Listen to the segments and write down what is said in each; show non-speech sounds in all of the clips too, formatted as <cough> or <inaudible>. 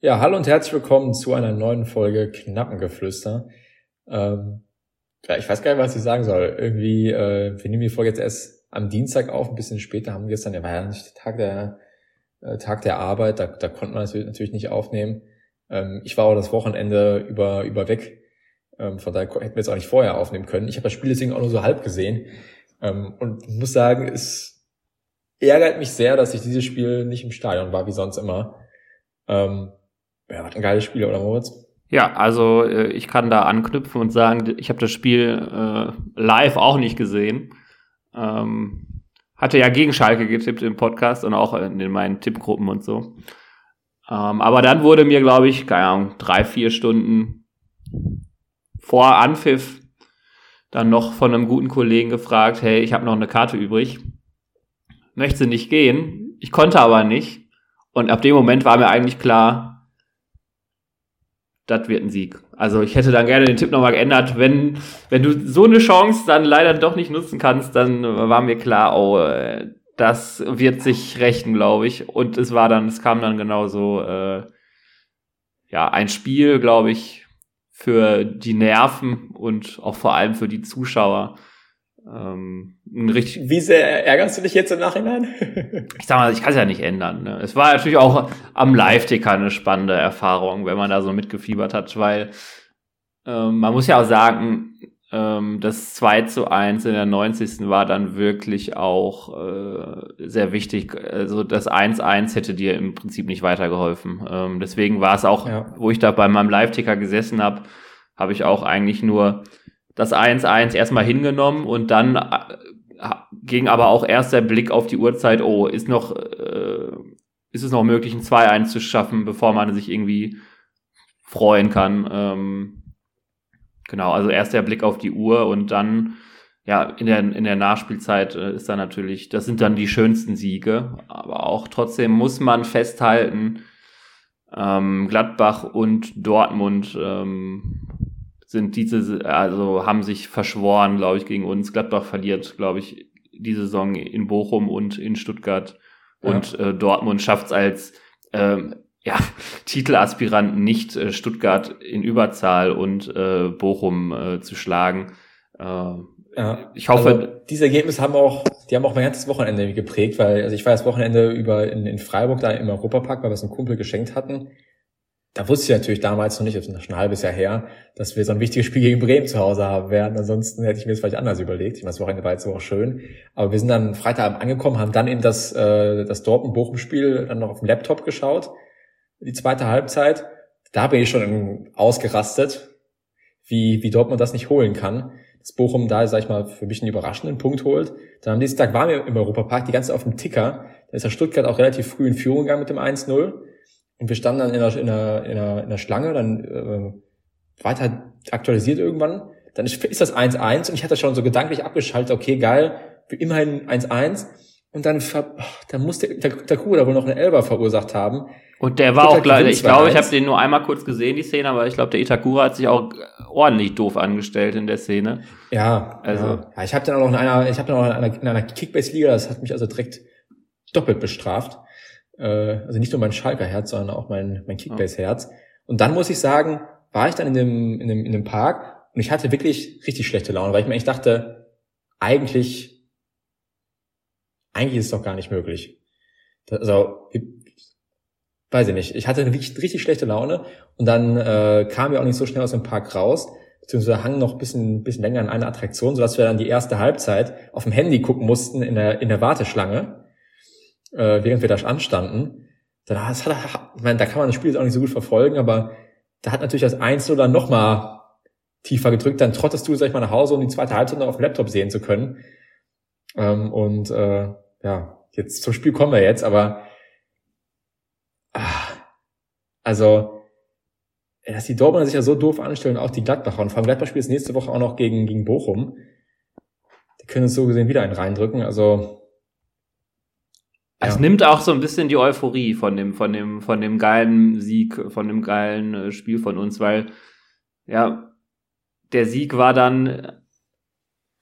Ja, hallo und herzlich willkommen zu einer neuen Folge Knappengeflüster. Ähm, ja, ich weiß gar nicht, was ich sagen soll. Irgendwie, äh, wir nehmen die Folge jetzt erst am Dienstag auf, ein bisschen später haben wir gestern, der war ja nicht Tag der, äh, Tag der Arbeit, da, da konnte man natürlich nicht aufnehmen. Ähm, ich war auch das Wochenende über, über weg. Ähm, von daher hätten wir jetzt auch nicht vorher aufnehmen können. Ich habe das Spiel deswegen auch nur so halb gesehen. Ähm, und muss sagen, es ärgert mich sehr, dass ich dieses Spiel nicht im Stadion war, wie sonst immer. Ähm, ja, was ein geiles Spiel, oder Moritz? Ja, also äh, ich kann da anknüpfen und sagen, ich habe das Spiel äh, live auch nicht gesehen. Ähm, hatte ja gegen Schalke getippt im Podcast und auch in, in meinen Tippgruppen und so. Ähm, aber dann wurde mir, glaube ich, keine Ahnung, drei, vier Stunden vor Anpfiff dann noch von einem guten Kollegen gefragt, hey, ich habe noch eine Karte übrig. Möchte nicht gehen. Ich konnte aber nicht. Und ab dem Moment war mir eigentlich klar, das wird ein Sieg. Also ich hätte dann gerne den Tipp nochmal geändert. Wenn, wenn du so eine Chance dann leider doch nicht nutzen kannst, dann war mir klar, oh, äh, das wird sich rächen, glaube ich. Und es war dann, es kam dann genauso, äh, ja, ein Spiel, glaube ich, für die Nerven und auch vor allem für die Zuschauer, ähm, richtig Wie sehr ärgerst du dich jetzt im Nachhinein? ich sag mal, ich kann es ja nicht ändern. Ne? Es war natürlich auch am Live-Ticker eine spannende Erfahrung, wenn man da so mitgefiebert hat, weil ähm, man muss ja auch sagen, ähm, das 2 zu 1 in der 90. war dann wirklich auch äh, sehr wichtig. Also das 1-1 hätte dir im Prinzip nicht weitergeholfen. Ähm, deswegen war es auch, ja. wo ich da bei meinem Live-Ticker gesessen habe, habe ich auch eigentlich nur das 1-1 erstmal hingenommen und dann äh, ging aber auch erst der Blick auf die Uhrzeit, oh, ist noch, äh, ist es noch möglich, ein 2-1 zu schaffen, bevor man sich irgendwie freuen kann. Ähm, genau, also erst der Blick auf die Uhr und dann, ja, in der, in der Nachspielzeit äh, ist da natürlich, das sind dann die schönsten Siege, aber auch trotzdem muss man festhalten, ähm, Gladbach und Dortmund ähm, sind diese, also haben sich verschworen, glaube ich, gegen uns. Gladbach verliert, glaube ich, die Saison in Bochum und in Stuttgart. Ja. Und äh, Dortmund schafft es als ähm, ja, <laughs> Titelaspiranten nicht äh, Stuttgart in Überzahl und äh, Bochum äh, zu schlagen. Äh, ja. Ich hoffe, also, diese Ergebnisse haben auch, die haben auch mein ganzes Wochenende geprägt, weil also ich war das Wochenende über in, in Freiburg da im Europapark, weil wir es einem Kumpel geschenkt hatten da wusste ich natürlich damals noch nicht, das ist schon ein halbes Jahr her, dass wir so ein wichtiges Spiel gegen Bremen zu Hause haben werden. Ansonsten hätte ich mir das vielleicht anders überlegt. Ich meine, das Wochenende war jetzt auch schön. Aber wir sind dann Freitagabend angekommen, haben dann eben das, äh, das Dortmund-Bochum-Spiel dann noch auf dem Laptop geschaut. Die zweite Halbzeit. Da bin ich schon ausgerastet, wie, wie Dortmund das nicht holen kann. Dass Bochum da, sag ich mal, für mich einen überraschenden Punkt holt. Dann am nächsten Tag waren wir im Europapark, die ganze Zeit auf dem Ticker. Da ist der Stuttgart auch relativ früh in Führung gegangen mit dem 1-0. Und wir standen dann in der, in der, in der, in der Schlange, dann äh, weiter aktualisiert irgendwann. Dann ist, ist das 1-1 und ich hatte schon so gedanklich abgeschaltet, okay, geil, immerhin 1-1. Und dann, dann muss der, der, der Kuh da wohl noch eine Elber verursacht haben. Und der war auch gleich, ich glaube, ich habe den nur einmal kurz gesehen, die Szene, aber ich glaube, der Itakura hat sich auch ordentlich doof angestellt in der Szene. Ja, also. Ja, ja ich habe dann auch noch in einer, ich habe dann auch in einer, in einer Kickbase-Liga, das hat mich also direkt doppelt bestraft. Äh, also nicht nur mein Schalker Herz, sondern auch mein, mein Kickbase Herz. Und dann muss ich sagen, war ich dann in dem, in dem, in dem Park und ich hatte wirklich richtig schlechte Laune, weil ich mir echt dachte, eigentlich, eigentlich ist es doch gar nicht möglich. Also, weiß ich nicht. Ich hatte eine richtig, richtig schlechte Laune und dann äh, kamen wir auch nicht so schnell aus dem Park raus, beziehungsweise hangen noch ein bisschen, bisschen länger an einer Attraktion, sodass wir dann die erste Halbzeit auf dem Handy gucken mussten in der, in der Warteschlange äh, während wir da anstanden. Da, das hat, ich meine, da kann man das Spiel jetzt auch nicht so gut verfolgen, aber da hat natürlich das 1 oder noch mal tiefer gedrückt. Dann trottest du, sag ich mal, nach Hause, um die zweite Halbzeit noch auf dem Laptop sehen zu können. Ähm, und äh, ja, jetzt zum Spiel kommen wir jetzt, aber ah, also dass die Dortmunder sich ja so doof anstellen, auch die Gladbacher. Und vor allem Gladbach spielt nächste Woche auch noch gegen, gegen Bochum. Die können uns so gesehen wieder einen reindrücken. Also es ja. nimmt auch so ein bisschen die Euphorie von dem, von dem, von dem geilen Sieg, von dem geilen äh, Spiel von uns, weil, ja, der Sieg war dann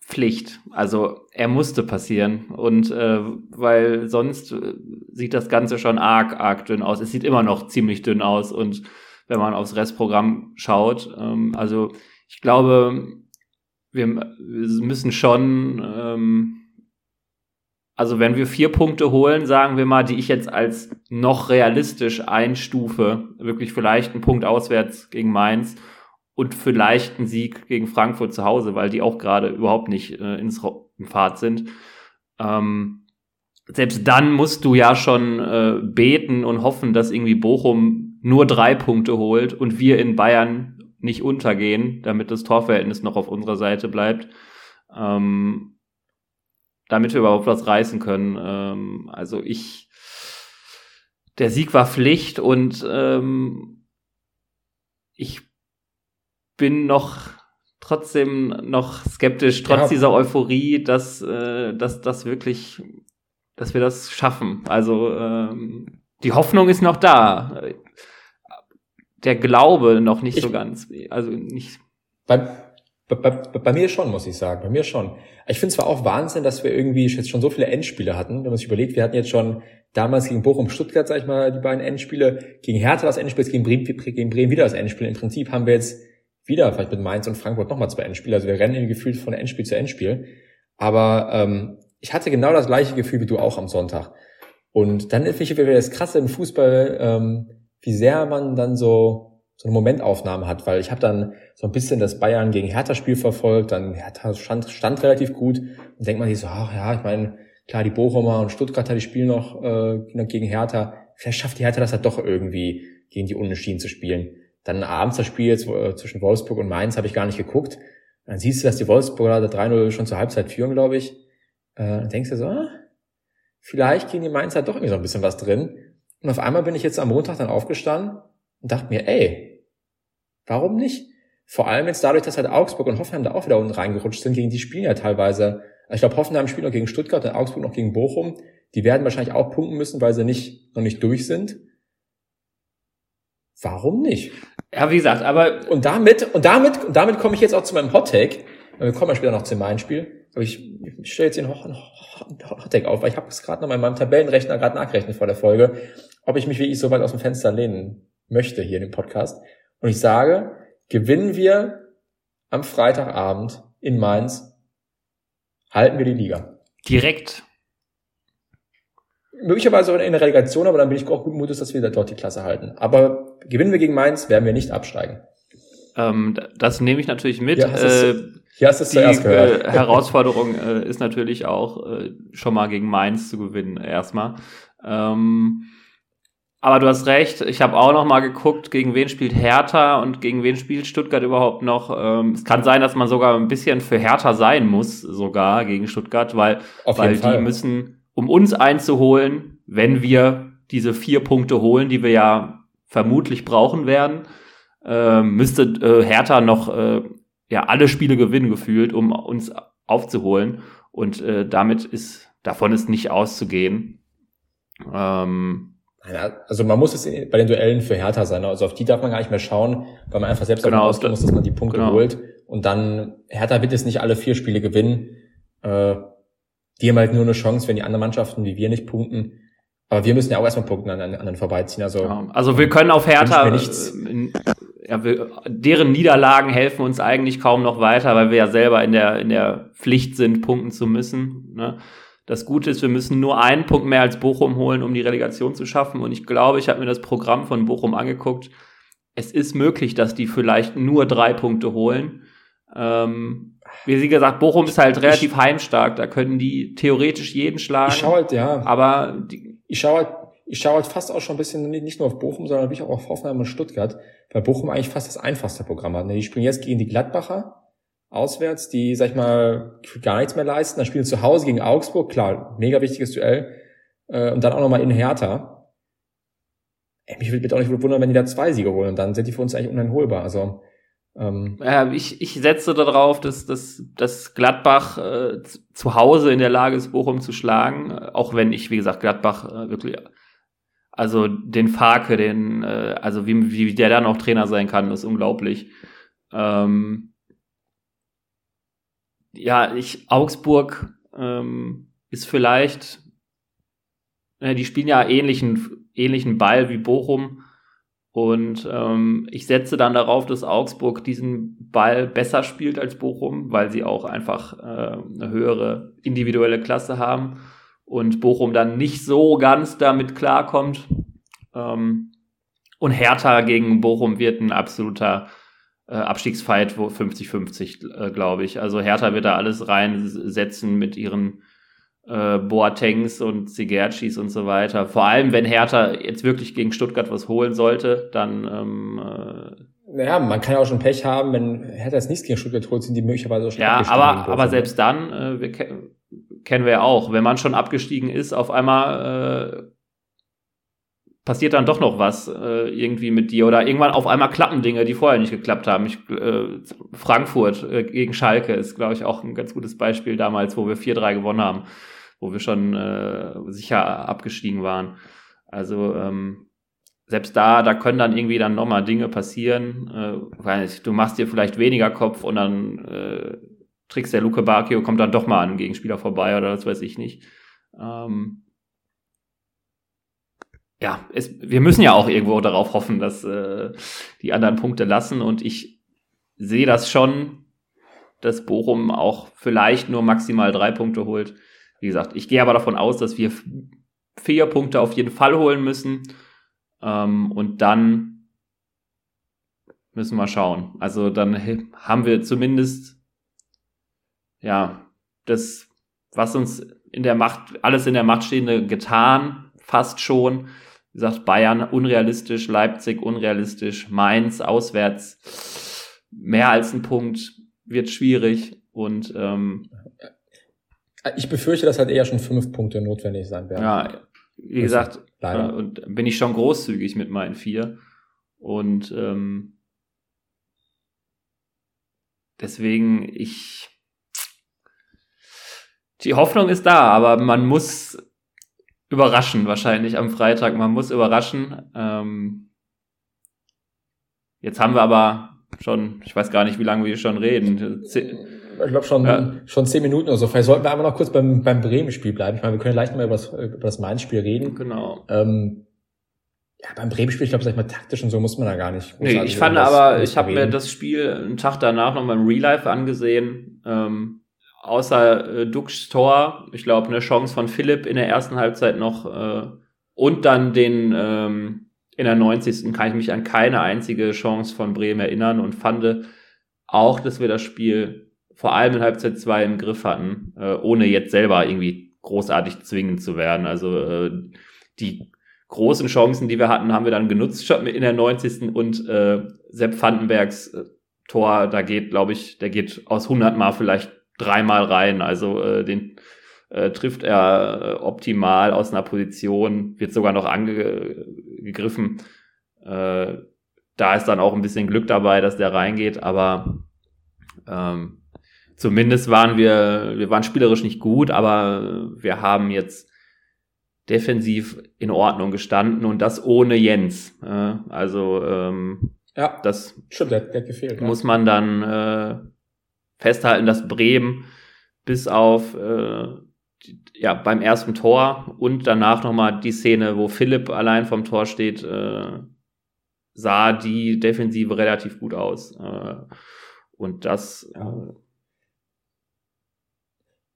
Pflicht. Also er musste passieren. Und äh, weil sonst äh, sieht das Ganze schon arg, arg dünn aus. Es sieht immer noch ziemlich dünn aus. Und wenn man aufs Restprogramm schaut, ähm, also ich glaube, wir, wir müssen schon, ähm, also wenn wir vier Punkte holen, sagen wir mal, die ich jetzt als noch realistisch einstufe, wirklich vielleicht ein Punkt auswärts gegen Mainz und vielleicht ein Sieg gegen Frankfurt zu Hause, weil die auch gerade überhaupt nicht äh, ins Fahrt sind. Ähm, selbst dann musst du ja schon äh, beten und hoffen, dass irgendwie Bochum nur drei Punkte holt und wir in Bayern nicht untergehen, damit das Torverhältnis noch auf unserer Seite bleibt. Ähm, damit wir überhaupt was reißen können. Ähm, also ich, der Sieg war Pflicht und ähm, ich bin noch trotzdem noch skeptisch, trotz ja. dieser Euphorie, dass, äh, dass das wirklich, dass wir das schaffen. Also ähm, die Hoffnung ist noch da. Der Glaube noch nicht ich, so ganz. Also nicht. Bei, bei, bei, bei mir schon, muss ich sagen. Bei mir schon. Ich finde zwar auch Wahnsinn, dass wir irgendwie jetzt schon so viele Endspiele hatten. Wenn man sich überlegt, wir hatten jetzt schon damals gegen Bochum, Stuttgart, sag ich mal, die beiden Endspiele, gegen Hertha das Endspiel, gegen Bremen, gegen Bremen wieder das Endspiel. Im Prinzip haben wir jetzt wieder vielleicht mit Mainz und Frankfurt nochmal zwei Endspiele. Also wir rennen gefühlt von Endspiel zu Endspiel. Aber ähm, ich hatte genau das gleiche Gefühl wie du auch am Sonntag. Und dann finde ich wieder das Krasse im Fußball, ähm, wie sehr man dann so so eine Momentaufnahme hat, weil ich habe dann so ein bisschen das Bayern gegen Hertha-Spiel verfolgt, dann Hertha stand, stand relativ gut und denkt man sich so, ach ja, ich meine, klar, die Bochumer und Stuttgarter, die spielen noch äh, gegen Hertha, vielleicht schafft die Hertha das halt doch irgendwie, gegen die Unentschieden zu spielen. Dann abends das Spiel jetzt, äh, zwischen Wolfsburg und Mainz habe ich gar nicht geguckt. Dann siehst du, dass die Wolfsburger da 3-0 schon zur Halbzeit führen, glaube ich. Äh, dann denkst du so, ah, vielleicht gegen die Mainzer doch irgendwie so ein bisschen was drin. Und auf einmal bin ich jetzt am Montag dann aufgestanden und dachte mir, ey, warum nicht? Vor allem jetzt dadurch, dass halt Augsburg und Hoffenheim da auch wieder unten reingerutscht sind, gegen die spielen ja teilweise. Ich glaube, Hoffenheim spielt noch gegen Stuttgart und Augsburg noch gegen Bochum. Die werden wahrscheinlich auch punkten müssen, weil sie nicht, noch nicht durch sind. Warum nicht? Ja, wie gesagt, aber. Und damit, und damit, und damit komme ich jetzt auch zu meinem Hot Take. Wir kommen ja später noch zu meinem Spiel. Aber ich, ich stelle jetzt den Hot Take auf, weil ich habe es gerade noch in meinem Tabellenrechner gerade nachgerechnet vor der Folge, ob ich mich wirklich so weit aus dem Fenster lehnen möchte hier in dem Podcast. Und ich sage, gewinnen wir am Freitagabend in Mainz, halten wir die Liga. Direkt möglicherweise auch in der Relegation, aber dann bin ich auch guten Mutes, dass wir dort die Klasse halten. Aber gewinnen wir gegen Mainz, werden wir nicht absteigen. Ähm, das nehme ich natürlich mit. Ja, äh, du es zuerst gehört. Äh, Herausforderung äh, ist natürlich auch äh, schon mal gegen Mainz zu gewinnen erstmal. Ähm, aber du hast recht, ich habe auch noch mal geguckt, gegen wen spielt Hertha und gegen wen spielt Stuttgart überhaupt noch. Ähm, es kann sein, dass man sogar ein bisschen für Hertha sein muss, sogar gegen Stuttgart, weil, weil die müssen um uns einzuholen, wenn wir diese vier Punkte holen, die wir ja vermutlich brauchen werden, äh, müsste äh, Hertha noch äh, ja alle Spiele gewinnen gefühlt, um uns aufzuholen. Und äh, damit ist davon ist nicht auszugehen. Ähm, also man muss es bei den Duellen für Hertha sein. Also auf die darf man gar nicht mehr schauen, weil man einfach selbst genau, davon ausgehen muss, dass man die Punkte genau. holt. Und dann Hertha wird es nicht alle vier Spiele gewinnen. Äh, die haben halt nur eine Chance, wenn die anderen Mannschaften wie wir nicht punkten. Aber wir müssen ja auch erstmal punkten an, an anderen vorbeiziehen. Also, ja, also wir können auf Hertha, äh, ja, wir, deren Niederlagen helfen uns eigentlich kaum noch weiter, weil wir ja selber in der, in der Pflicht sind, punkten zu müssen. Ne? Das Gute ist, wir müssen nur einen Punkt mehr als Bochum holen, um die Relegation zu schaffen. Und ich glaube, ich habe mir das Programm von Bochum angeguckt. Es ist möglich, dass die vielleicht nur drei Punkte holen. Ähm, wie sie gesagt, Bochum ist halt relativ ich, heimstark. Da können die theoretisch jeden schlagen. Ich schaue halt, ja. Aber die, ich schaue halt, ich schaue halt fast auch schon ein bisschen nicht nur auf Bochum, sondern wirklich auch auf Hoffenheim und Stuttgart, weil Bochum eigentlich fast das einfachste Programm hat. Die spielen jetzt gegen die Gladbacher auswärts, die, sag ich mal, gar nichts mehr leisten. Dann spielen zu Hause gegen Augsburg, klar, mega wichtiges Duell. Äh, und dann auch nochmal in Hertha. Ey, mich würde auch nicht wundern, wenn die da zwei Siege holen. Dann sind die für uns eigentlich uneinholbar. Also ähm, ja, ich, ich setze darauf, dass, dass, dass Gladbach äh, zu Hause in der Lage ist, Bochum zu schlagen, auch wenn ich, wie gesagt, Gladbach äh, wirklich, also den Farke, den, äh, also wie, wie der da noch Trainer sein kann, ist unglaublich. Ähm, ja, ich, Augsburg ähm, ist vielleicht, äh, die spielen ja ähnlichen, ähnlichen Ball wie Bochum. Und ähm, ich setze dann darauf, dass Augsburg diesen Ball besser spielt als Bochum, weil sie auch einfach äh, eine höhere individuelle Klasse haben und Bochum dann nicht so ganz damit klarkommt. Ähm, und Hertha gegen Bochum wird ein absoluter äh, Abstiegsfight, wo 50-50, äh, glaube ich. Also Hertha wird da alles reinsetzen mit ihren äh, Boatengs und Sigercis und so weiter. Vor allem, wenn Hertha jetzt wirklich gegen Stuttgart was holen sollte, dann ähm, äh, naja, man kann ja auch schon Pech haben, wenn Hertha jetzt nichts gegen Stuttgart holt, sind die möglicherweise schon Ja, aber, aber selbst dann, äh, wir ke kennen wir ja auch, wenn man schon abgestiegen ist, auf einmal äh, passiert dann doch noch was äh, irgendwie mit dir oder irgendwann auf einmal klappen Dinge, die vorher nicht geklappt haben. Ich, äh, Frankfurt äh, gegen Schalke ist, glaube ich, auch ein ganz gutes Beispiel damals, wo wir 4-3 gewonnen haben, wo wir schon äh, sicher abgestiegen waren. Also ähm, selbst da, da können dann irgendwie dann nochmal Dinge passieren. Äh, weil du machst dir vielleicht weniger Kopf und dann äh, trickst der Luke Bakio, kommt dann doch mal an Gegenspieler vorbei oder das weiß ich nicht. Ähm, ja, es, wir müssen ja auch irgendwo darauf hoffen, dass äh, die anderen Punkte lassen. Und ich sehe das schon, dass Bochum auch vielleicht nur maximal drei Punkte holt. Wie gesagt, ich gehe aber davon aus, dass wir vier Punkte auf jeden Fall holen müssen. Ähm, und dann müssen wir schauen. Also dann haben wir zumindest ja das, was uns in der Macht, alles in der Macht Stehende getan, fast schon. Wie gesagt, Bayern unrealistisch, Leipzig unrealistisch, Mainz auswärts. Mehr als ein Punkt wird schwierig und ähm, ich befürchte, dass halt eher schon fünf Punkte notwendig sein werden. Ja, wie gesagt, äh, und bin ich schon großzügig mit meinen vier. Und ähm, deswegen ich die Hoffnung ist da, aber man muss überraschen wahrscheinlich am Freitag. Man muss überraschen. Ähm, jetzt haben wir aber schon, ich weiß gar nicht, wie lange wir schon reden. Ich glaube schon, ja. schon zehn Minuten oder so. Vielleicht sollten wir einfach noch kurz beim, beim Bremen-Spiel bleiben. Ich meine, wir können leicht mal über das, über das Mainz-Spiel reden. Genau. Ähm, ja, beim Bremen-Spiel, ich glaube, sag ich mal, taktisch und so muss man da gar nicht. Nee, ich fand aber, ich habe mir das Spiel einen Tag danach noch beim Real Life angesehen. Ähm, außer äh, Duxch Tor, ich glaube, eine Chance von Philipp in der ersten Halbzeit noch äh, und dann den ähm, in der 90. kann ich mich an keine einzige Chance von Bremen erinnern und fand auch, dass wir das Spiel vor allem in Halbzeit 2 im Griff hatten, äh, ohne jetzt selber irgendwie großartig zwingend zu werden. Also äh, die großen Chancen, die wir hatten, haben wir dann genutzt in der 90. und äh, Sepp Vandenbergs äh, Tor, da geht, glaube ich, der geht aus 100 Mal vielleicht dreimal rein. Also äh, den äh, trifft er äh, optimal aus einer Position, wird sogar noch angegriffen. Äh, da ist dann auch ein bisschen Glück dabei, dass der reingeht, aber ähm, zumindest waren wir, wir waren spielerisch nicht gut, aber wir haben jetzt defensiv in Ordnung gestanden und das ohne Jens. Äh, also ähm, ja, das stimmt, der, der gefehlt, muss man dann äh, festhalten, dass Bremen bis auf äh, ja beim ersten Tor und danach nochmal die Szene, wo Philipp allein vom Tor steht, äh, sah die Defensive relativ gut aus. Äh, und das. Äh,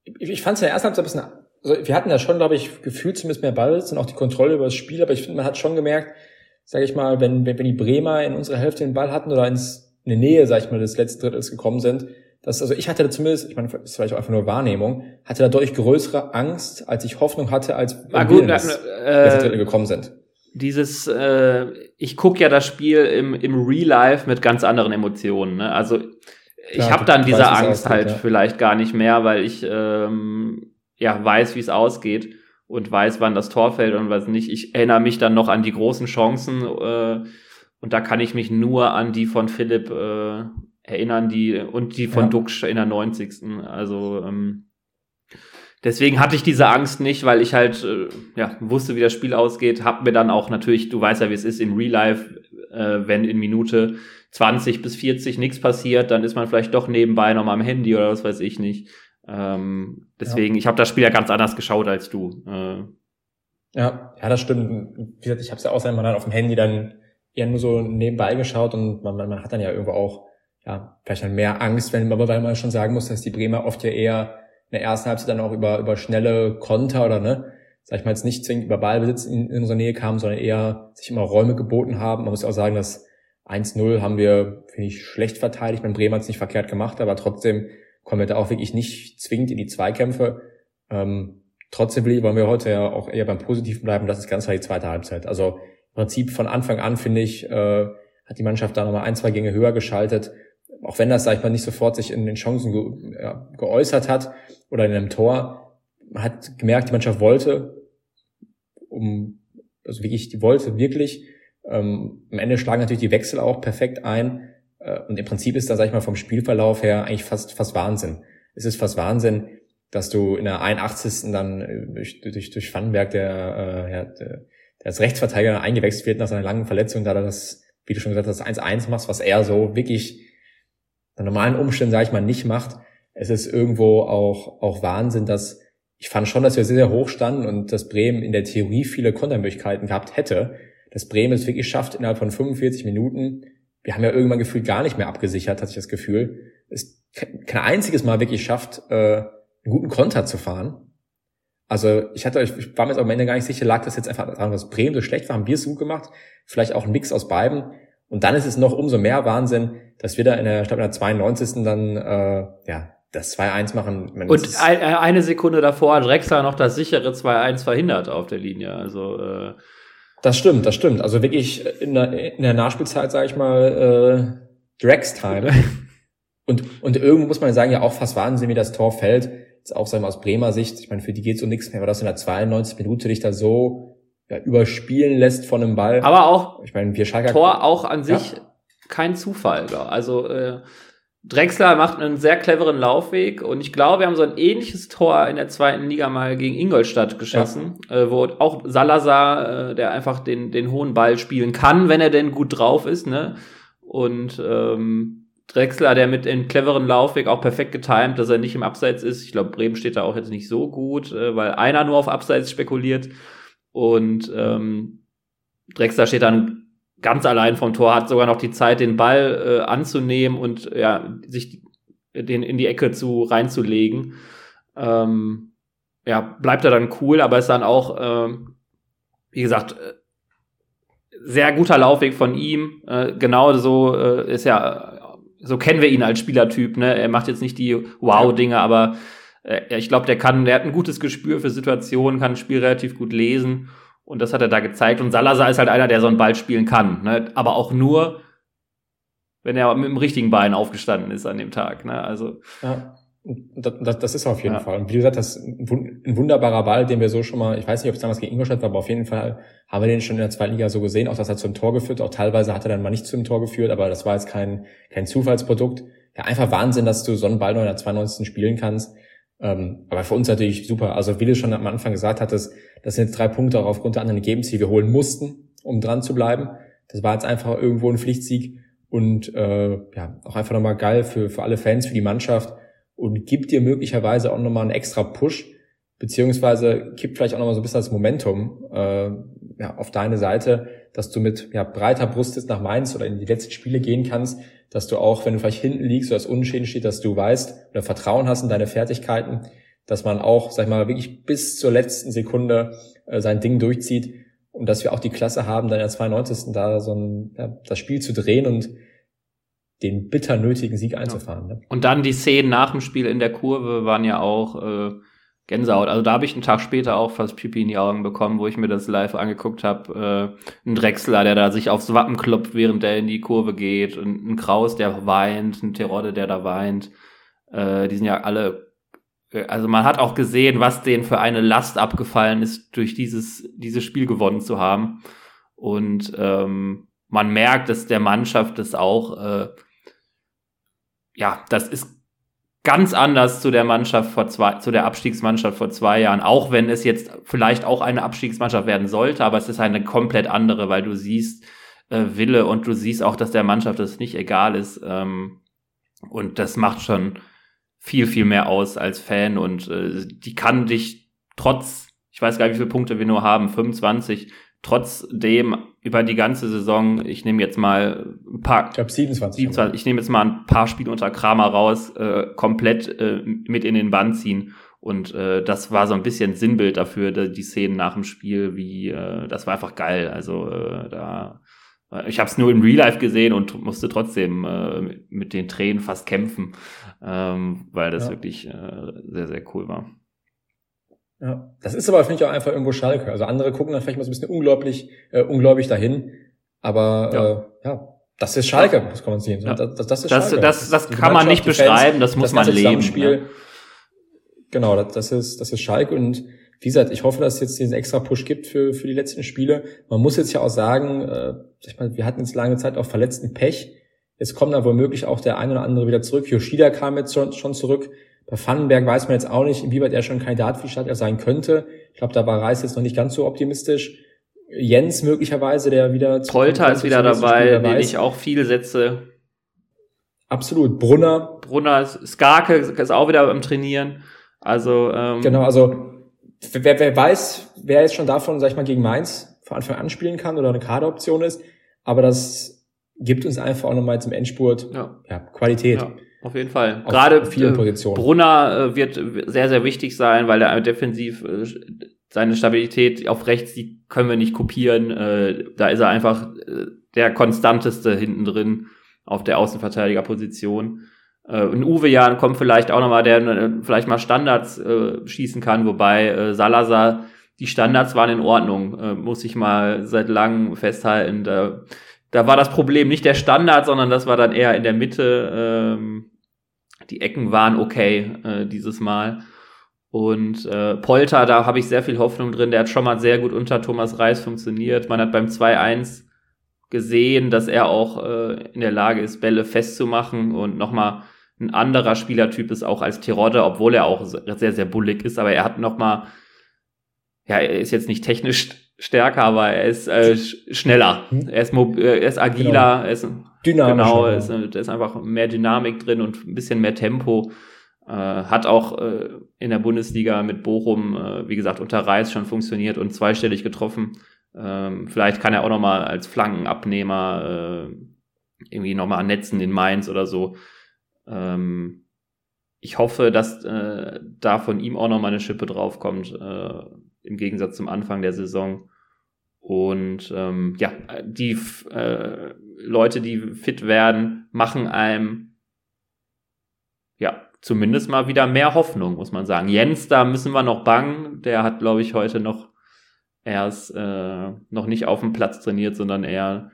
ich, ich fand es ja erst ein bisschen. Also wir hatten ja schon, glaube ich, gefühlt zumindest mehr Ballbesitz und auch die Kontrolle über das Spiel, aber ich finde, man hat schon gemerkt, sage ich mal, wenn, wenn, wenn die Bremer in unserer Hälfte den Ball hatten oder ins, in der Nähe, sag ich mal, des letzten Drittels gekommen sind, das, also ich hatte da zumindest, ich meine, das ist vielleicht auch einfach nur Wahrnehmung, hatte da deutlich größere Angst, als ich Hoffnung hatte, als wir gut, na, äh, gekommen sind. Dieses, äh, ich gucke ja das Spiel im, im Real Life mit ganz anderen Emotionen. Ne? Also ich habe dann diese Angst halt ja. vielleicht gar nicht mehr, weil ich ähm, ja weiß, wie es ausgeht und weiß, wann das Tor fällt und was nicht. Ich erinnere mich dann noch an die großen Chancen äh, und da kann ich mich nur an die von Philipp äh, erinnern, die und die von ja. Duxch in der 90. Also ähm, deswegen hatte ich diese Angst nicht, weil ich halt äh, ja wusste, wie das Spiel ausgeht. Hab mir dann auch natürlich, du weißt ja, wie es ist im Real Life, äh, wenn in Minute 20 bis 40 nichts passiert, dann ist man vielleicht doch nebenbei noch mal am Handy oder was weiß ich nicht. Ähm, deswegen, ja. ich habe das Spiel ja ganz anders geschaut als du. Äh, ja, ja, das stimmt. Wie gesagt, ich habe es ja auch einmal dann auf dem Handy dann eher nur so nebenbei geschaut und man, man hat dann ja irgendwo auch ja vielleicht dann mehr Angst, wenn weil man schon sagen muss, dass die Bremer oft ja eher in der ersten Halbzeit dann auch über über schnelle Konter oder ne, sag ich mal jetzt nicht zwingend über Ballbesitz in, in unsere Nähe kamen, sondern eher sich immer Räume geboten haben. Man muss auch sagen, dass 1-0 haben wir, finde ich, schlecht verteidigt. Mein Bremer hat es nicht verkehrt gemacht, aber trotzdem kommen wir da auch wirklich nicht zwingend in die Zweikämpfe. Ähm, trotzdem wollen wir heute ja auch eher beim Positiven bleiben. Das ist ganz klar die zweite Halbzeit. Also im Prinzip von Anfang an, finde ich, äh, hat die Mannschaft da nochmal ein, zwei Gänge höher geschaltet. Auch wenn das, sag ich mal, nicht sofort sich in den Chancen ge ja, geäußert hat oder in einem Tor. Hat gemerkt, die Mannschaft wollte, um, also wirklich, die wollte wirklich. Ähm, am Ende schlagen natürlich die Wechsel auch perfekt ein. Äh, und im Prinzip ist da, sag ich mal, vom Spielverlauf her eigentlich fast, fast Wahnsinn. Es ist fast Wahnsinn, dass du in der 81. dann äh, durch, durch, durch Vandenberg, der, äh, der, der als Rechtsverteidiger eingewechselt wird nach seiner langen Verletzung, da er das, wie du schon gesagt hast, 1-1 machst, was er so wirklich in normalen Umständen, sage ich mal, nicht macht. Es ist irgendwo auch, auch Wahnsinn, dass ich fand schon, dass wir sehr, sehr hoch standen und dass Bremen in der Theorie viele Kontermöglichkeiten gehabt hätte. Dass Bremen es wirklich schafft, innerhalb von 45 Minuten wir haben ja irgendwann gefühlt gar nicht mehr abgesichert, hatte ich das Gefühl. Es kein einziges Mal wirklich schafft, äh, einen guten Konter zu fahren. Also ich hatte, ich war mir jetzt am Ende gar nicht sicher, lag das jetzt einfach daran, dass Bremen so schlecht war, haben wir es gut gemacht, vielleicht auch ein Mix aus beiden. Und dann ist es noch umso mehr Wahnsinn, dass wir da in der, ich glaube in der 92. dann äh, ja das 2-1 machen. Meine, und ein, äh, eine Sekunde davor hat Drexler noch das sichere 2-1 verhindert auf der Linie. Also äh, das stimmt, das stimmt. Also wirklich in der, in der Nachspielzeit, sage ich mal, äh, Drax-Time. <laughs> und, und irgendwo muss man sagen, ja auch fast Wahnsinn, wie das Tor fällt. Jetzt auch sagen wir aus Bremer Sicht, ich meine, für die geht so nichts mehr, aber dass in der 92 Minute dich da so ja, überspielen lässt von einem Ball. Aber auch, ich meine, wir Schalker Tor auch an sich ja. Kein Zufall. Also äh, Drexler macht einen sehr cleveren Laufweg und ich glaube, wir haben so ein ähnliches Tor in der zweiten Liga mal gegen Ingolstadt geschossen, ja. äh, wo auch Salazar, äh, der einfach den, den hohen Ball spielen kann, wenn er denn gut drauf ist, ne? Und ähm, Drexler, der mit einem cleveren Laufweg auch perfekt getimt, dass er nicht im Abseits ist. Ich glaube, Bremen steht da auch jetzt nicht so gut, äh, weil einer nur auf Abseits spekuliert. Und ähm, Drexler steht dann ganz allein vom Tor, hat sogar noch die Zeit, den Ball äh, anzunehmen und ja, sich den in die Ecke zu reinzulegen. Ähm, ja, bleibt er dann cool, aber ist dann auch, ähm, wie gesagt, äh, sehr guter Laufweg von ihm. Äh, genau so äh, ist ja, so kennen wir ihn als Spielertyp. Ne? Er macht jetzt nicht die Wow-Dinge, aber äh, ich glaube, der kann, der hat ein gutes Gespür für Situationen, kann ein Spiel relativ gut lesen und das hat er da gezeigt. Und Salazar ist halt einer, der so einen Ball spielen kann. Ne? Aber auch nur, wenn er mit dem richtigen Bein aufgestanden ist an dem Tag. Ne? Also. Ja. Das, das ist auf jeden ja. Fall. Und wie gesagt, das ist ein wunderbarer Ball, den wir so schon mal, ich weiß nicht, ob es damals gegen Ingolstadt war, aber auf jeden Fall haben wir den schon in der zweiten Liga so gesehen, auch dass er zum Tor geführt, auch teilweise hat er dann mal nicht zum Tor geführt, aber das war jetzt kein, kein Zufallsprodukt. Ja, einfach Wahnsinn, dass du so einen Ball noch in der 92. spielen kannst. Ähm, aber für uns natürlich super. Also wie du schon am Anfang gesagt hattest, das sind jetzt drei Punkte auch aufgrund der anderen Ergebnisse, die wir holen mussten, um dran zu bleiben. Das war jetzt einfach irgendwo ein Pflichtsieg und äh, ja auch einfach nochmal geil für, für alle Fans, für die Mannschaft und gibt dir möglicherweise auch nochmal einen extra Push, beziehungsweise kippt vielleicht auch nochmal so ein bisschen das Momentum äh, ja, auf deine Seite, dass du mit ja, breiter Brust jetzt nach Mainz oder in die letzten Spiele gehen kannst, dass du auch, wenn du vielleicht hinten liegst oder es unentschieden steht, dass du weißt oder Vertrauen hast in deine Fertigkeiten, dass man auch, sag ich mal, wirklich bis zur letzten Sekunde äh, sein Ding durchzieht und dass wir auch die Klasse haben, dann in der 92. da so ein, ja, das Spiel zu drehen und den bitter nötigen Sieg einzufahren. Ja. Ne? Und dann die Szenen nach dem Spiel in der Kurve waren ja auch äh, Gänsehaut. Also da habe ich einen Tag später auch fast Pipi in die Augen bekommen, wo ich mir das live angeguckt habe. Äh, ein Drechsler, der da sich aufs Wappen klopft, während der in die Kurve geht. Und ein Kraus, der weint. Ein Terodde, der da weint. Äh, die sind ja alle äh, also man hat auch gesehen, was denen für eine Last abgefallen ist, durch dieses, dieses Spiel gewonnen zu haben. Und ähm, man merkt, dass der Mannschaft das auch, äh, ja, das ist ganz anders zu der Mannschaft vor zwei, zu der Abstiegsmannschaft vor zwei Jahren, auch wenn es jetzt vielleicht auch eine Abstiegsmannschaft werden sollte, aber es ist eine komplett andere, weil du siehst, äh, Wille und du siehst auch, dass der Mannschaft das nicht egal ist. Ähm, und das macht schon viel, viel mehr aus als Fan und äh, die kann dich trotz, ich weiß gar nicht, wie viele Punkte wir nur haben, 25, trotzdem über die ganze Saison, ich nehme jetzt mal ein paar, ich glaube 27, 27 ich nehme jetzt mal ein paar Spiele unter Kramer raus, äh, komplett äh, mit in den Bann ziehen und äh, das war so ein bisschen Sinnbild dafür, die, die Szenen nach dem Spiel, wie äh, das war einfach geil. Also äh, da ich habe es nur im Real Life gesehen und musste trotzdem äh, mit den Tränen fast kämpfen, ähm, weil das ja. wirklich äh, sehr, sehr cool war. Ja, das ist aber, finde ich, auch einfach irgendwo Schalke. Also andere gucken dann vielleicht mal so ein bisschen unglaublich, äh, unglaublich dahin. Aber ja, äh, ja das ist Schalke, das kann man sehen. Ja. Das, das, das, ist Schalke. Das, das, das kann man nicht beschreiben, das muss man leben. Ja. Genau, das, das, ist, das ist Schalke und wie gesagt, ich hoffe, dass es jetzt diesen extra Push gibt für, für die letzten Spiele. Man muss jetzt ja auch sagen, äh, ich meine, wir hatten jetzt lange Zeit auch verletzten Pech. Jetzt kommt da womöglich auch der ein oder andere wieder zurück. Yoshida kam jetzt schon, schon zurück. Bei Vandenberg weiß man jetzt auch nicht, inwieweit er schon Kandidat für die Stadt sein könnte. Ich glaube, da war Reis jetzt noch nicht ganz so optimistisch. Jens möglicherweise, der wieder Polter ist wieder dabei, den ich auch viel setze. Absolut. Brunner. Brunner, Skarke ist auch wieder am Trainieren. Also ähm, genau, also wer, wer weiß, wer jetzt schon davon, sag ich mal, gegen Mainz von Anfang an spielen kann oder eine Kaderoption ist, aber das gibt uns einfach auch nochmal zum Endspurt ja. Ja, Qualität. Ja, auf jeden Fall. Auf Gerade vielen äh, Positionen. Brunner äh, wird sehr, sehr wichtig sein, weil er defensiv äh, seine Stabilität auf rechts, die können wir nicht kopieren. Da ist er einfach der konstanteste hinten drin auf der Außenverteidigerposition. Ein Uwe Jan kommt vielleicht auch nochmal, der vielleicht mal Standards schießen kann, wobei Salazar, die Standards waren in Ordnung, muss ich mal seit langem festhalten. Da, da war das Problem nicht der Standard, sondern das war dann eher in der Mitte. Ähm, die Ecken waren okay äh, dieses Mal. Und äh, Polter, da habe ich sehr viel Hoffnung drin. Der hat schon mal sehr gut unter Thomas Reis funktioniert. Man hat beim 2-1 gesehen, dass er auch äh, in der Lage ist, Bälle festzumachen und nochmal ein anderer Spielertyp ist auch als Terodde, obwohl er auch sehr, sehr bullig ist, aber er hat nochmal, ja, er ist jetzt nicht technisch stärker, aber er ist äh, schneller. Hm? Er ist, er ist agiler, genau. er ist dynamischer. Genau, da ist einfach mehr Dynamik drin und ein bisschen mehr Tempo. Äh, hat auch äh, in der Bundesliga mit Bochum, äh, wie gesagt, unter Reis schon funktioniert und zweistellig getroffen. Ähm, vielleicht kann er auch nochmal als Flankenabnehmer äh, irgendwie nochmal annetzen in Mainz oder so. Ähm, ich hoffe, dass äh, da von ihm auch nochmal eine Schippe draufkommt, äh, im Gegensatz zum Anfang der Saison. Und ähm, ja, die äh, Leute, die fit werden, machen einem ja zumindest mal wieder mehr Hoffnung, muss man sagen. Jens, da müssen wir noch bangen. Der hat, glaube ich, heute noch erst äh, noch nicht auf dem Platz trainiert, sondern eher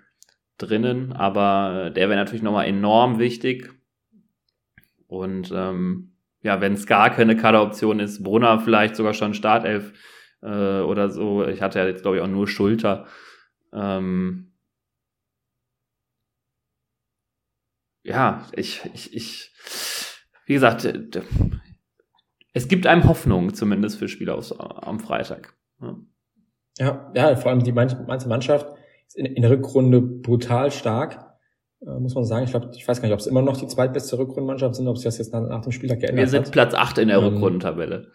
drinnen. Aber der wäre natürlich nochmal enorm wichtig. Und ähm, ja, wenn es gar keine Kaderoption ist, Brunner vielleicht sogar schon Startelf äh, oder so. Ich hatte ja jetzt, glaube ich, auch nur Schulter. Ähm, ja, ich, ich, ich, wie gesagt, es gibt einem Hoffnung, zumindest für Spieler aus, am Freitag. Ja. ja, ja, vor allem die manche Mannschaft ist in, in der Rückrunde brutal stark äh, muss man sagen. Ich glaube, ich weiß gar nicht, ob es immer noch die zweitbeste Rückrundenmannschaft sind, ob sich das jetzt nach, nach dem Spieltag geändert hat. Wir sind. Platz 8 in der ähm, Rückrundentabelle.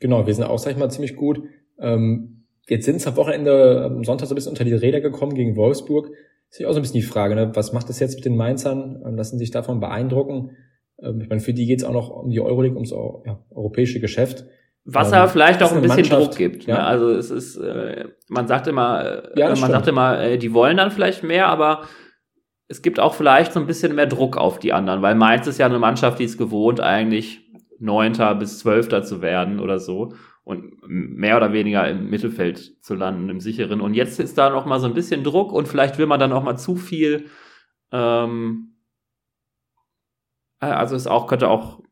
Genau, wir sind auch, sag ich mal, ziemlich gut. Ähm, jetzt sind es am Wochenende am Sonntag so ein bisschen unter die Räder gekommen gegen Wolfsburg. Das ist auch so ein bisschen die Frage, ne? was macht das jetzt mit den Mainzern? Ähm, lassen sich davon beeindrucken? Ähm, ich meine, für die geht es auch noch um die Euroleague, ums ja, europäische Geschäft. Was aber vielleicht auch ein bisschen Druck gibt. Ja. Ne? Also es ist, äh, man sagt immer, äh, ja, man stimmt. sagt immer, äh, die wollen dann vielleicht mehr, aber es gibt auch vielleicht so ein bisschen mehr Druck auf die anderen, weil Mainz ist ja eine Mannschaft, die ist gewohnt, eigentlich Neunter bis Zwölfter zu werden oder so und mehr oder weniger im Mittelfeld zu landen, im sicheren. Und jetzt ist da noch mal so ein bisschen Druck und vielleicht will man dann auch mal zu viel. Ähm, äh, also es auch könnte auch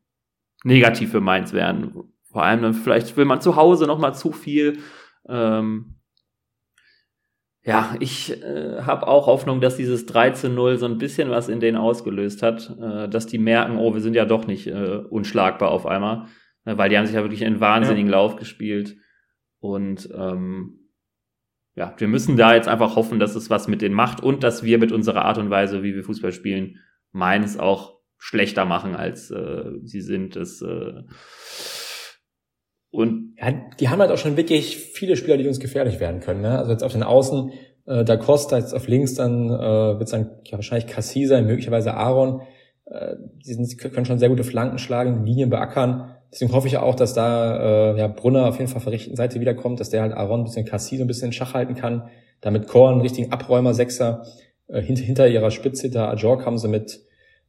negativ für Mainz werden. Vor allem dann vielleicht will man zu Hause noch mal zu viel. Ähm, ja, ich äh, habe auch Hoffnung, dass dieses 13-0 so ein bisschen was in denen ausgelöst hat, äh, dass die merken, oh, wir sind ja doch nicht äh, unschlagbar auf einmal, äh, weil die haben sich ja wirklich einen wahnsinnigen ja. Lauf gespielt und ähm, ja, wir müssen da jetzt einfach hoffen, dass es was mit denen macht und dass wir mit unserer Art und Weise, wie wir Fußball spielen, meines auch schlechter machen, als äh, sie sind. Das, äh, und die haben halt auch schon wirklich viele Spieler, die uns gefährlich werden können. Ne? Also jetzt auf den Außen, äh, da Costa, jetzt auf links dann äh, wird dann ja, wahrscheinlich Cassie sein, möglicherweise Aaron. Äh, die sind, können schon sehr gute Flanken schlagen, Linien beackern. Deswegen hoffe ich auch, dass da äh, ja, Brunner auf jeden Fall von der rechten Seite wiederkommt, dass der halt Aaron ein bisschen Cassie so ein bisschen in Schach halten kann. Damit Korn einen richtigen Abräumer, Sechser. Äh, hinter, hinter ihrer Spitze, da Ajork haben sie mit,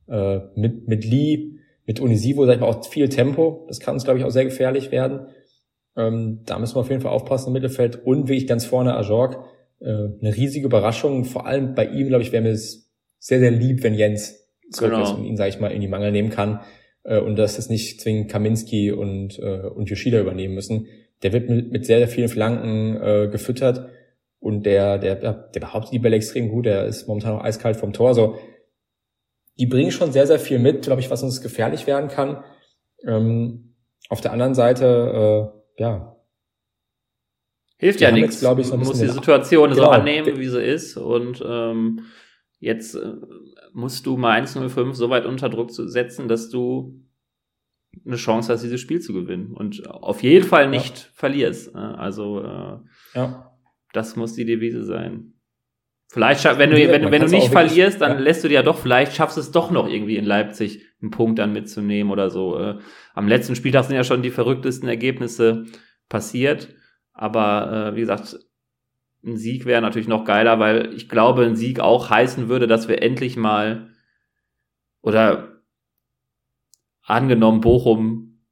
äh, mit, mit Lee, mit Unisivo, sag ich mal, auch viel Tempo. Das kann uns, glaube ich, auch sehr gefährlich werden. Ähm, da müssen wir auf jeden Fall aufpassen im Mittelfeld. Und wirklich ganz vorne Ajork. Äh, eine riesige Überraschung. Vor allem bei ihm, glaube ich, wäre mir es sehr, sehr lieb, wenn Jens zurück genau. ist und ihn, sage ich mal, in die Mangel nehmen kann. Äh, und dass es nicht zwingend Kaminski und, äh, und Yoshida übernehmen müssen. Der wird mit, mit sehr, sehr vielen Flanken äh, gefüttert. Und der, der, der behauptet die Bälle extrem gut. Der ist momentan auch eiskalt vom Tor. So, die bringen schon sehr, sehr viel mit, glaube ich, was uns gefährlich werden kann. Ähm, auf der anderen Seite, äh, ja. Hilft ja nichts. Glaube ich, so muss die Situation genau. so annehmen, wie sie ist. Und ähm, jetzt äh, musst du mal 1-0-5 so weit unter Druck zu setzen, dass du eine Chance hast, dieses Spiel zu gewinnen. Und auf jeden Fall nicht ja. verlierst. Also äh, ja. das muss die Devise sein. Vielleicht, wenn du, wenn, wenn du nicht verlierst, dann ja. lässt du dir ja doch, vielleicht schaffst du es doch noch irgendwie in Leipzig einen Punkt dann mitzunehmen oder so. Äh, am letzten Spieltag sind ja schon die verrücktesten Ergebnisse passiert. Aber äh, wie gesagt, ein Sieg wäre natürlich noch geiler, weil ich glaube, ein Sieg auch heißen würde, dass wir endlich mal oder angenommen, Bochum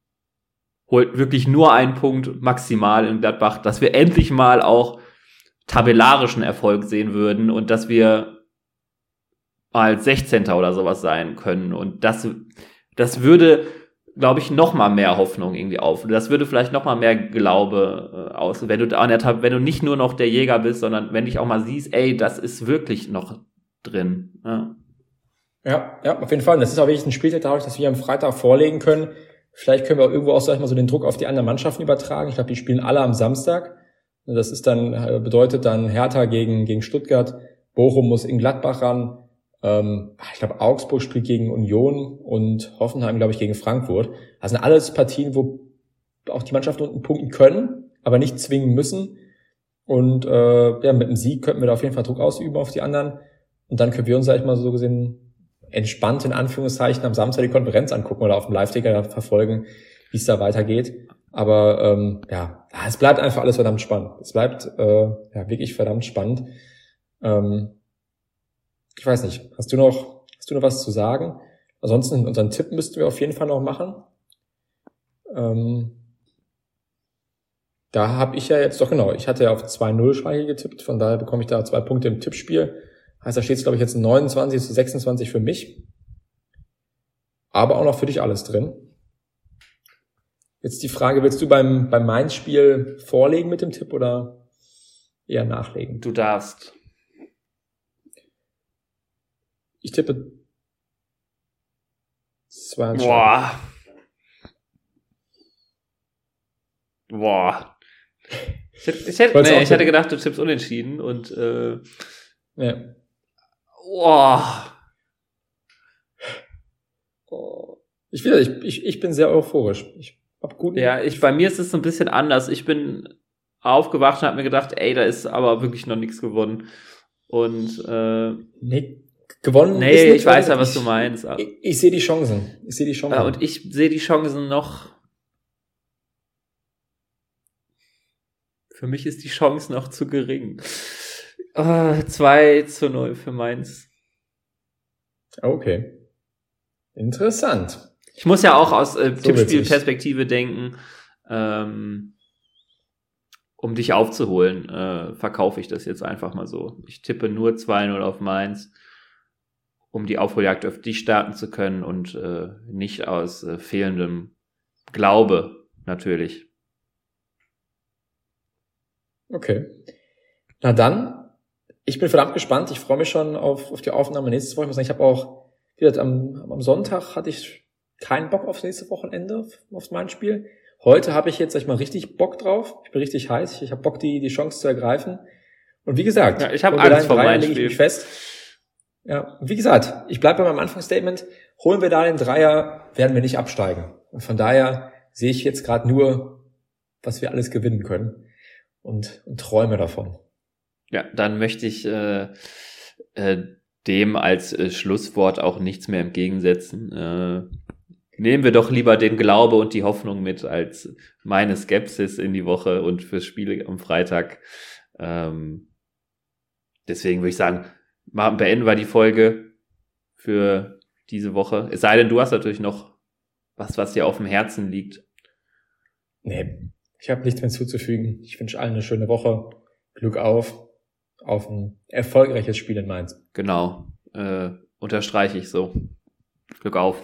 holt wirklich nur einen Punkt maximal in Gladbach, dass wir endlich mal auch tabellarischen Erfolg sehen würden und dass wir mal 16. oder sowas sein können. Und das, das würde, glaube ich, noch mal mehr Hoffnung irgendwie auf. Das würde vielleicht noch mal mehr Glaube äh, aus. Wenn du, an der, wenn du nicht nur noch der Jäger bist, sondern wenn dich auch mal siehst, ey, das ist wirklich noch drin. Ja. Ja, ja, auf jeden Fall. Das ist auch wirklich ein Spieltag dadurch, dass wir am Freitag vorlegen können. Vielleicht können wir auch irgendwo auch, sag ich mal, so den Druck auf die anderen Mannschaften übertragen. Ich glaube, die spielen alle am Samstag. Das ist dann, äh, bedeutet dann Hertha gegen, gegen Stuttgart, Bochum muss in Gladbach ran, ähm, ich glaube Augsburg spielt gegen Union und Hoffenheim, glaube ich, gegen Frankfurt. Das sind alles Partien, wo auch die Mannschaften unten punkten können, aber nicht zwingen müssen. Und äh, ja, mit einem Sieg könnten wir da auf jeden Fall Druck ausüben auf die anderen. Und dann können wir uns, sag ich mal, so gesehen entspannt in Anführungszeichen am Samstag die Konferenz angucken oder auf dem Live-Ticker verfolgen, wie es da weitergeht. Aber ähm, ja, es bleibt einfach alles verdammt spannend. Es bleibt äh, ja wirklich verdammt spannend. Ähm, ich weiß nicht, hast du noch, hast du noch was zu sagen? Ansonsten unseren Tipp müssten wir auf jeden Fall noch machen. Ähm, da habe ich ja jetzt doch genau, ich hatte ja auf 2-0 Schweige getippt, von daher bekomme ich da zwei Punkte im Tippspiel. Heißt, da steht es, glaube ich, jetzt 29 zu 26 für mich. Aber auch noch für dich alles drin. Jetzt die Frage, willst du beim, beim Mainz-Spiel vorlegen mit dem Tipp oder eher nachlegen? Du darfst. Ich tippe 2 Boah. Boah. Ich hätte, ich, hätte, nee, ich hätte gedacht, du tippst unentschieden und äh, ja. Boah. Ich, wieder, ich, ich, ich bin sehr euphorisch. Ich hab guten ja, ich, bei mir ist es so ein bisschen anders. Ich bin aufgewacht und habe mir gedacht, ey, da ist aber wirklich noch nichts gewonnen. Und äh, nee, gewonnen. Nee, ich weiß ja, was du meinst. Ich, ich sehe die Chancen. Ich sehe die Chancen. Ja, und ich sehe die Chancen noch. Für mich ist die Chance noch zu gering. Uh, 2 zu 0 für Mainz. Okay. Interessant. Ich muss ja auch aus äh, so Tippspielperspektive denken, ähm, um dich aufzuholen, äh, verkaufe ich das jetzt einfach mal so. Ich tippe nur 2-0 auf Mainz, um die Aufholjagd auf dich starten zu können und äh, nicht aus äh, fehlendem Glaube, natürlich. Okay. Na dann, ich bin verdammt gespannt. Ich freue mich schon auf, auf die Aufnahme nächstes Woche. Ich muss sagen, ich habe auch, wie gesagt, am, am Sonntag hatte ich keinen Bock aufs nächste Wochenende, auf mein Spiel. Heute habe ich jetzt, sag ich mal, richtig Bock drauf. Ich bin richtig heiß. Ich habe Bock, die, die Chance zu ergreifen. Und wie gesagt, ja, ich habe Angst vor meinem Spiel. Ich fest. Ja, wie gesagt, ich bleibe bei meinem Anfangsstatement. Holen wir da den Dreier, werden wir nicht absteigen. Und von daher sehe ich jetzt gerade nur, was wir alles gewinnen können und, und träume davon. Ja, dann möchte ich äh, äh, dem als äh, Schlusswort auch nichts mehr entgegensetzen. Äh, nehmen wir doch lieber den Glaube und die Hoffnung mit als meine Skepsis in die Woche und fürs Spiel am Freitag. Ähm, deswegen würde ich sagen, machen, beenden wir die Folge für diese Woche. Es sei denn, du hast natürlich noch was, was dir auf dem Herzen liegt. Nee, ich habe nichts mehr hinzuzufügen. Ich wünsche allen eine schöne Woche. Glück auf, auf ein erfolgreiches Spiel in Mainz. Genau, äh, unterstreiche ich so. Glück auf.